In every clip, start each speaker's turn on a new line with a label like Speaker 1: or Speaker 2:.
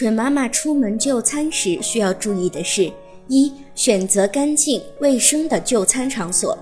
Speaker 1: 准妈妈出门就餐时需要注意的是：一、选择干净卫生的就餐场所；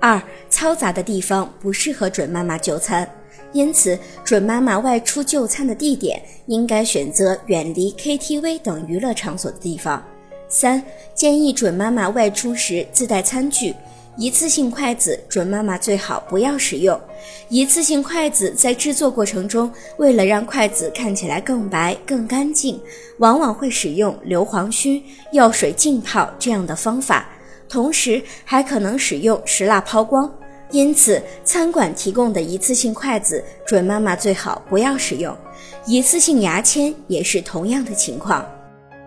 Speaker 1: 二、嘈杂的地方不适合准妈妈就餐，因此准妈妈外出就餐的地点应该选择远离 KTV 等娱乐场所的地方。三、建议准妈妈外出时自带餐具。一次性筷子，准妈妈最好不要使用。一次性筷子在制作过程中，为了让筷子看起来更白、更干净，往往会使用硫磺熏、药水浸泡这样的方法，同时还可能使用石蜡抛光。因此，餐馆提供的一次性筷子，准妈妈最好不要使用。一次性牙签也是同样的情况。